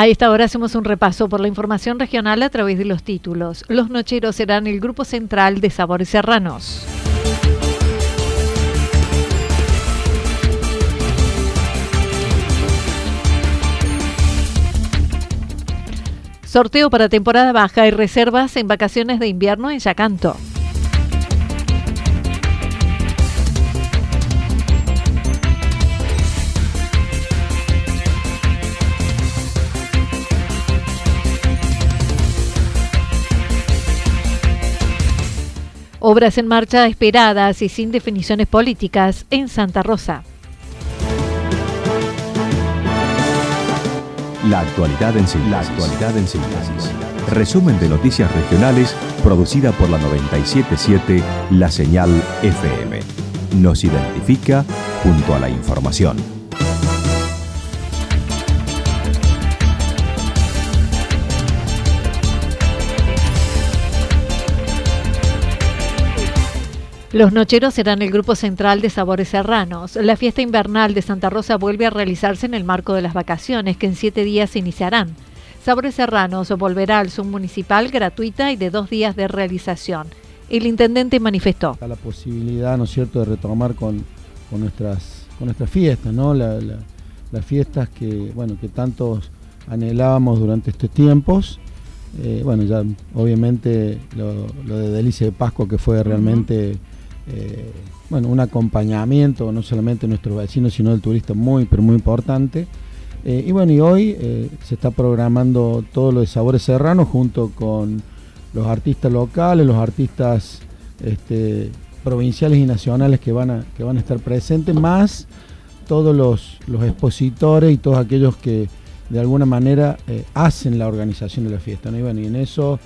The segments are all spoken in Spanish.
A esta hora hacemos un repaso por la información regional a través de los títulos. Los nocheros serán el grupo central de Sabores Serranos. Sorteo para temporada baja y reservas en vacaciones de invierno en Yacanto. Obras en marcha esperadas y sin definiciones políticas en Santa Rosa. La actualidad en síntesis. La actualidad en síntesis. Resumen de noticias regionales producida por la 977 La Señal FM. Nos identifica junto a la información. Los nocheros serán el grupo central de Sabores Serranos. La fiesta invernal de Santa Rosa vuelve a realizarse en el marco de las vacaciones, que en siete días se iniciarán. Sabores Serranos volverá al submunicipal gratuita y de dos días de realización. El intendente manifestó. La posibilidad, ¿no es cierto?, de retomar con, nuestras, con nuestras fiestas, ¿no? las fiestas que, bueno, que tantos anhelábamos durante estos tiempos. Eh, bueno, ya obviamente lo, de Delicia de Pascua que fue realmente eh, bueno, un acompañamiento, no solamente de nuestros vecinos, sino del turista muy, pero muy importante. Eh, y bueno, y hoy eh, se está programando todo lo de Sabores Serranos junto con los artistas locales, los artistas este, provinciales y nacionales que van, a, que van a estar presentes, más todos los, expositores y todos aquellos que de alguna manera hacen la organización de la fiesta. Y bueno, y en eso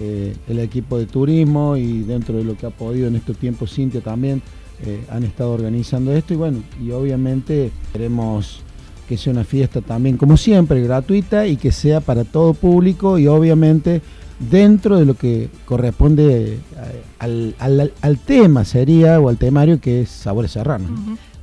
eh, el equipo de turismo y dentro de lo que ha podido en estos tiempos Cintia también eh, han estado organizando esto. Y bueno, y obviamente queremos que sea una fiesta también como siempre gratuita y que sea para todo público y obviamente dentro de lo que corresponde eh, al, tema sería o al temario que es Sabores Serranos.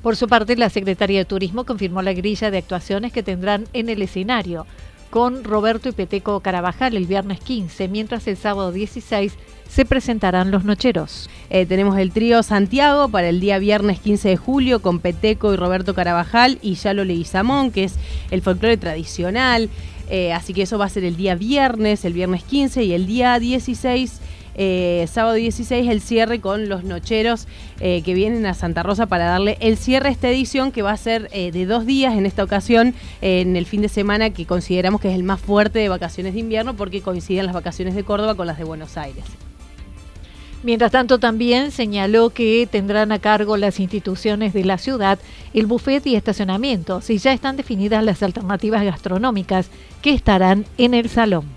Por su parte, la Secretaría de Turismo confirmó la grilla de actuaciones que tendrán en el escenario con Roberto y Peteco Carabajal el viernes 15, mientras el sábado 16 se presentarán los nocheros. Eh, tenemos el trío Santiago para el día viernes 15 de julio con Peteco y Roberto Carabajal y Yalo Leguizamón, que es el folclore tradicional. Eh, así que eso va a ser el día viernes, el viernes 15 y el día 16 eh, sábado 16 el cierre con los nocheros eh, que vienen a Santa Rosa para darle el cierre a esta edición que va a ser eh, de dos días en esta ocasión, en el fin de semana que consideramos que es el más fuerte de vacaciones de invierno porque coinciden las vacaciones de Córdoba con las de Buenos Aires. Mientras tanto, también señaló que tendrán a cargo las instituciones de la ciudad el buffet y estacionamientos y ya están definidas las alternativas gastronómicas que estarán en el salón.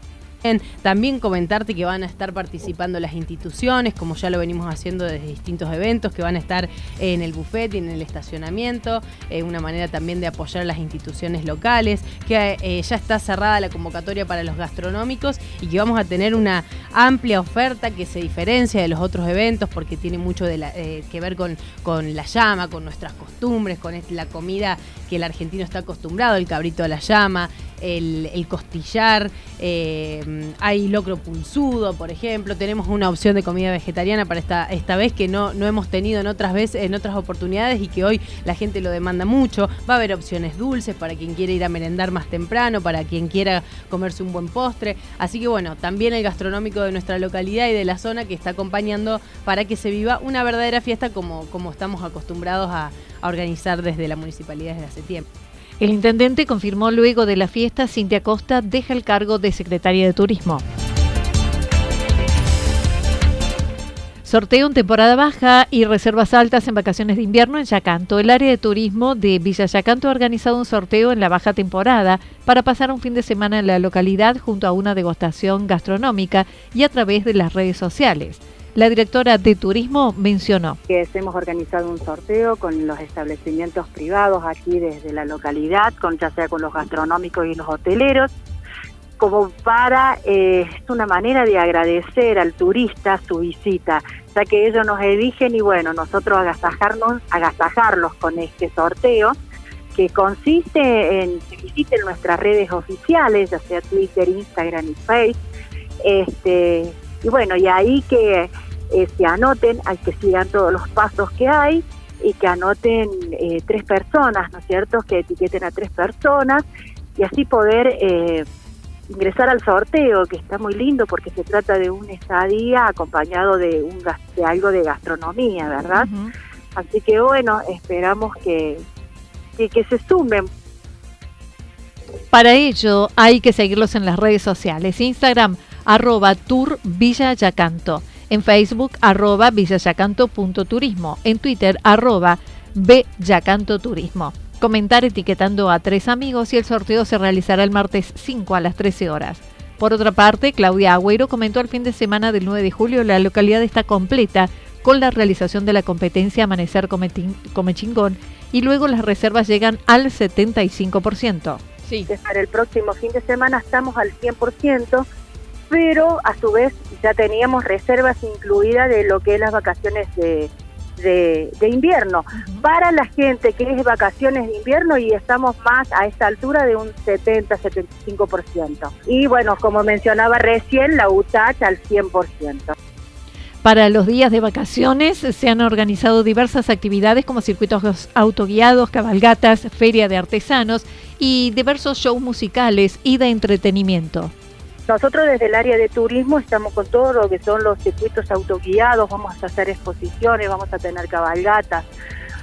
También comentarte que van a estar participando las instituciones, como ya lo venimos haciendo desde distintos eventos, que van a estar en el buffet y en el estacionamiento, eh, una manera también de apoyar a las instituciones locales, que eh, ya está cerrada la convocatoria para los gastronómicos y que vamos a tener una amplia oferta que se diferencia de los otros eventos porque tiene mucho de eh, que ver con, con la llama, con nuestras costumbres, con la comida que el argentino está acostumbrado, el cabrito a la llama, el, costillar, eh, hay locro pulsudo, por ejemplo, tenemos una opción de comida vegetariana para esta, esta vez que no, no hemos tenido en otras veces, en otras oportunidades y que hoy la gente lo demanda mucho. Va a haber opciones dulces para quien quiera ir a merendar más temprano, para quien quiera comerse un buen postre. Así que bueno, también el gastronómico de nuestra localidad y de la zona que está acompañando para que se viva una verdadera fiesta como, como estamos acostumbrados a, a organizar desde la municipalidad desde hace tiempo. El intendente confirmó luego de la fiesta, Cintia Costa deja el cargo de secretaria de Turismo. Sorteo en temporada baja y reservas altas en vacaciones de invierno en Yacanto. El área de turismo de Villa Yacanto ha organizado un sorteo en la baja temporada para pasar un fin de semana en la localidad junto a una degustación gastronómica y a través de las redes sociales. La directora de Turismo mencionó. Que hemos organizado un sorteo con los establecimientos privados aquí desde la localidad, con ya sea con los gastronómicos y los hoteleros, como para, eh, es una manera de agradecer al turista su visita, ya que ellos nos eligen y bueno, nosotros agasajarnos, agasajarlos con este sorteo, que consiste en que visiten nuestras redes oficiales, ya sea Twitter, Instagram y Facebook, este, y bueno, y ahí que eh, se anoten, hay que sigan todos los pasos que hay y que anoten eh, tres personas, ¿no es cierto? Que etiqueten a tres personas y así poder eh, ingresar al sorteo, que está muy lindo porque se trata de un estadía acompañado de, un, de algo de gastronomía, ¿verdad? Así que bueno, esperamos que, que, que se sumen. Para ello hay que seguirlos en las redes sociales, Instagram arroba Tour Villa Yacanto en Facebook arroba villayacanto.turismo, en Twitter arroba Turismo. Comentar etiquetando a tres amigos y el sorteo se realizará el martes 5 a las 13 horas. Por otra parte, Claudia Agüero comentó el fin de semana del 9 de julio la localidad está completa con la realización de la competencia Amanecer Come, Chingón y luego las reservas llegan al 75%. Sí. Para el próximo fin de semana estamos al 100%, pero a su vez ya teníamos reservas incluidas de lo que es las vacaciones de, de, invierno. Para la gente que es vacaciones de invierno y estamos más a esta altura de un 70-75%. Y bueno, como mencionaba recién, la UTACH al 100%. Para los días de vacaciones se han organizado diversas actividades como circuitos autoguiados, cabalgatas, feria de artesanos y diversos shows musicales y de entretenimiento. Nosotros desde el área de turismo estamos con todo lo que son los circuitos autoguiados, vamos a hacer exposiciones, vamos a tener cabalgatas,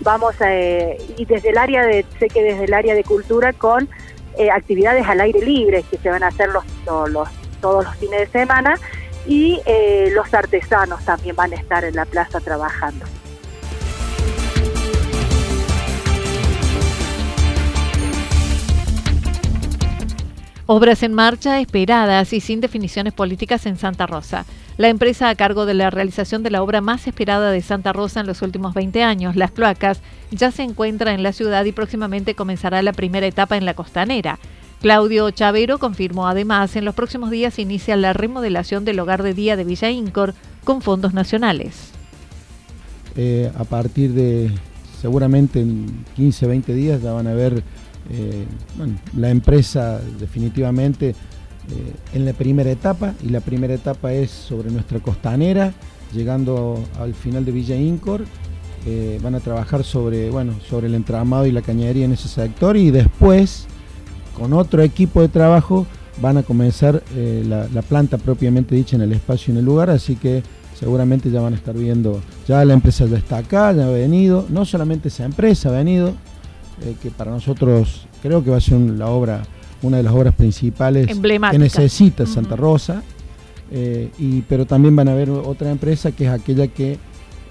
vamos a, eh, y desde el área de, sé que desde el área de cultura con eh, actividades al aire libre que se van a hacer los, los, todos los fines de semana y eh, los artesanos también van a estar en la plaza trabajando. Obras en marcha, esperadas y sin definiciones políticas en Santa Rosa. La empresa a cargo de la realización de la obra más esperada de Santa Rosa en los últimos 20 años, Las Cloacas, ya se encuentra en la ciudad y próximamente comenzará la primera etapa en la costanera. Claudio Chavero confirmó además, en los próximos días inicia la remodelación del hogar de día de Villa Incor con fondos nacionales. Eh, a partir de seguramente en 15, 20 días ya van a ver eh, la empresa definitivamente eh, en la primera etapa, y la primera etapa es sobre nuestra costanera, llegando al final de Villa Incor. Eh, van a trabajar sobre, bueno, sobre el entramado y la cañería en ese sector y después, con otro equipo de trabajo, van a comenzar la, la, planta propiamente dicha en el espacio y en el lugar, así que seguramente ya van a estar viendo, ya la empresa ya está acá, ya ha venido, no solamente esa empresa ha venido, eh, que para nosotros creo que va a ser la obra, una de las obras principales que necesita Santa Rosa. Eh, y, pero también van a haber otra empresa que es aquella que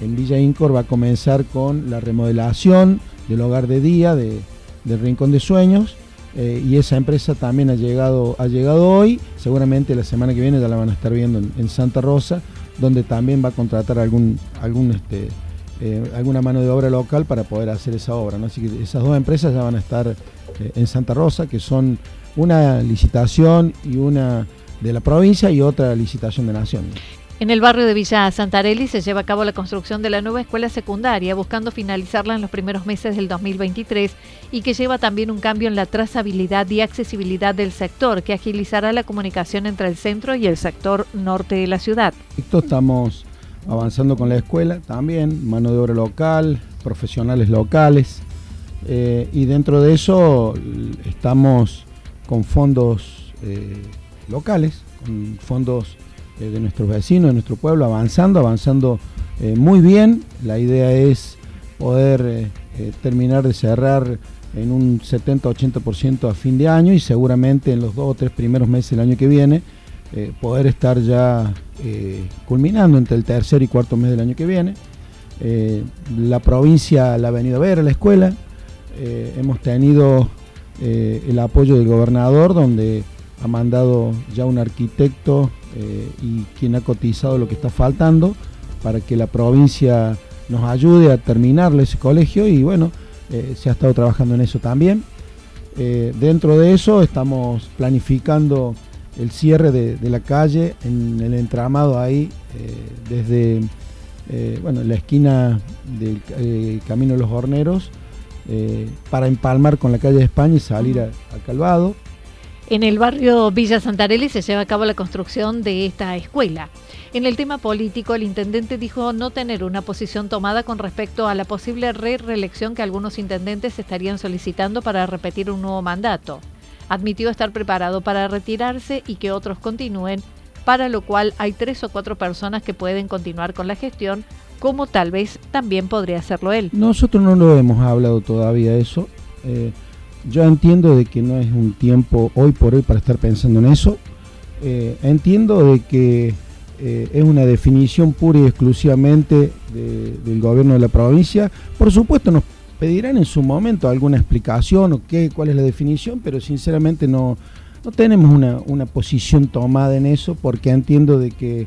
en Villa Incor va a comenzar con la remodelación del hogar de día de, del Rincón de Sueños. Eh, y esa empresa también ha llegado, ha llegado hoy, seguramente la semana que viene ya la van a estar viendo en, Santa Rosa, donde también va a contratar algún, algún este, eh, alguna mano de obra local para poder hacer esa obra. Así que esas dos empresas ya van a estar eh, en Santa Rosa, que son una licitación y una de la provincia y otra licitación de nación. En el barrio de Villa Santarelli se lleva a cabo la construcción de la nueva escuela secundaria, buscando finalizarla en los primeros meses del 2023 y que lleva también un cambio en la trazabilidad y accesibilidad del sector, que agilizará la comunicación entre el centro y el sector norte de la ciudad. Estamos avanzando con la escuela también, mano de obra local, profesionales locales, eh, y dentro de eso estamos con fondos eh, locales, con fondos eh, de nuestros vecinos, de nuestro pueblo, avanzando, avanzando muy bien. La idea es poder terminar de cerrar en un 70-80% a fin de año y seguramente en los dos o tres primeros meses del año que viene poder estar ya culminando entre el tercer y cuarto mes del año que viene. la provincia la ha venido a ver a la escuela, hemos tenido el apoyo del gobernador donde ha mandado ya un arquitecto eh, y quien ha cotizado lo que está faltando para que la provincia nos ayude a terminarle ese colegio y bueno, eh, se ha estado trabajando en eso también. Eh, dentro de eso estamos planificando el cierre de, la calle en el entramado ahí desde bueno, la esquina del Camino de los Horneros para empalmar con la calle de España y salir a Calvado. En el barrio Villa Santarelli se lleva a cabo la construcción de esta escuela. En el tema político, el intendente dijo no tener una posición tomada con respecto a la posible re-reelección que algunos intendentes estarían solicitando para repetir un nuevo mandato. Admitió estar preparado para retirarse y que otros continúen, para lo cual hay tres o cuatro personas que pueden continuar con la gestión, como tal vez también podría hacerlo él. Nosotros no lo hemos hablado todavía eso. Eh, yo entiendo de que no es un tiempo hoy por hoy para estar pensando en eso. Eh, entiendo de que eh, es una definición pura y exclusivamente del gobierno de la provincia. Por supuesto nos pedirán en su momento alguna explicación o qué, cuál es la definición, pero sinceramente no, no tenemos una, posición tomada en eso porque entiendo de que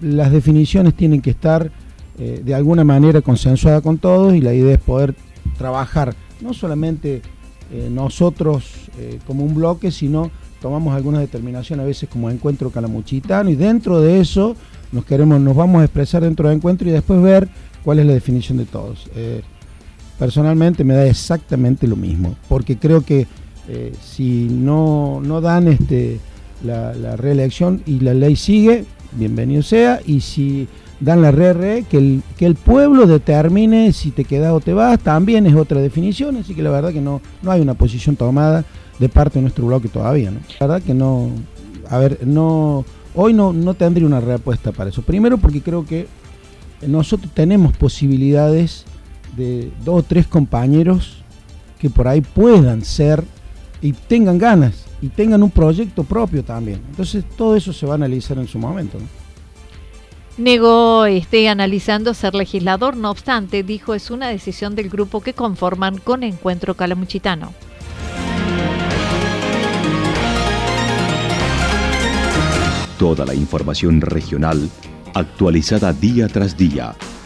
las definiciones tienen que estar eh, de alguna manera consensuadas con todos y la idea es poder trabajar no solamente eh, nosotros eh, como un bloque, sino tomamos algunas determinaciones a veces como encuentro calamuchitano y dentro de eso nos queremos, nos vamos a expresar dentro del encuentro y después ver cuál es la definición de todos. Eh, personalmente me da exactamente lo mismo, porque creo que si no, no dan este, la, reelección y la ley sigue, bienvenido sea, y si dan la RR, que el, que el pueblo determine si te quedas o te vas, también es otra definición, así que la verdad que no, no hay una posición tomada de parte de nuestro bloque todavía, ¿no? La verdad que no, a ver, no, hoy no, no tendría una respuesta para eso. Primero porque creo que nosotros tenemos posibilidades de dos o tres compañeros que por ahí puedan ser y tengan ganas y tengan un proyecto propio también. Entonces todo eso se va a analizar en su momento. ¿no? Negó esté analizando ser legislador, no obstante, dijo es una decisión del grupo que conforman con Encuentro Calamuchitano. Toda la información regional actualizada día tras día.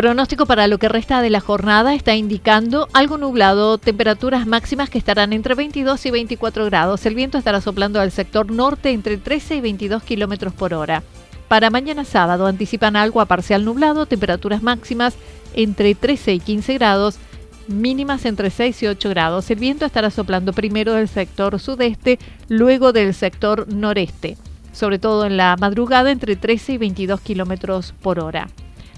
Pronóstico para lo que resta de la jornada está indicando algo nublado, temperaturas máximas que estarán entre 22 y 24 grados. El viento estará soplando al sector norte entre 13 y 22 kilómetros por hora. Para mañana sábado anticipan algo a parcial nublado, temperaturas máximas entre 13 y 15 grados mínimas entre 6 y 8 grados. El viento estará soplando primero del sector sudeste, luego del sector noreste, sobre todo en la madrugada entre 13 y 22 kilómetros por hora.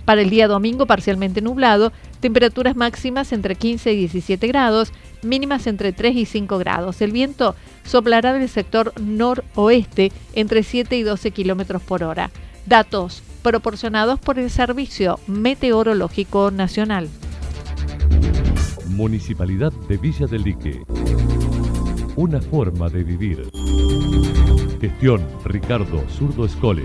Para el día domingo parcialmente nublado, temperaturas máximas entre 15 y 17 grados, mínimas entre 3 y 5 grados. El viento soplará del sector noroeste entre 7 y 12 kilómetros por hora. Datos proporcionados por el Servicio Meteorológico Nacional. Municipalidad de Villa del Lique. Una forma de vivir. Gestión Ricardo Zurdo Escole.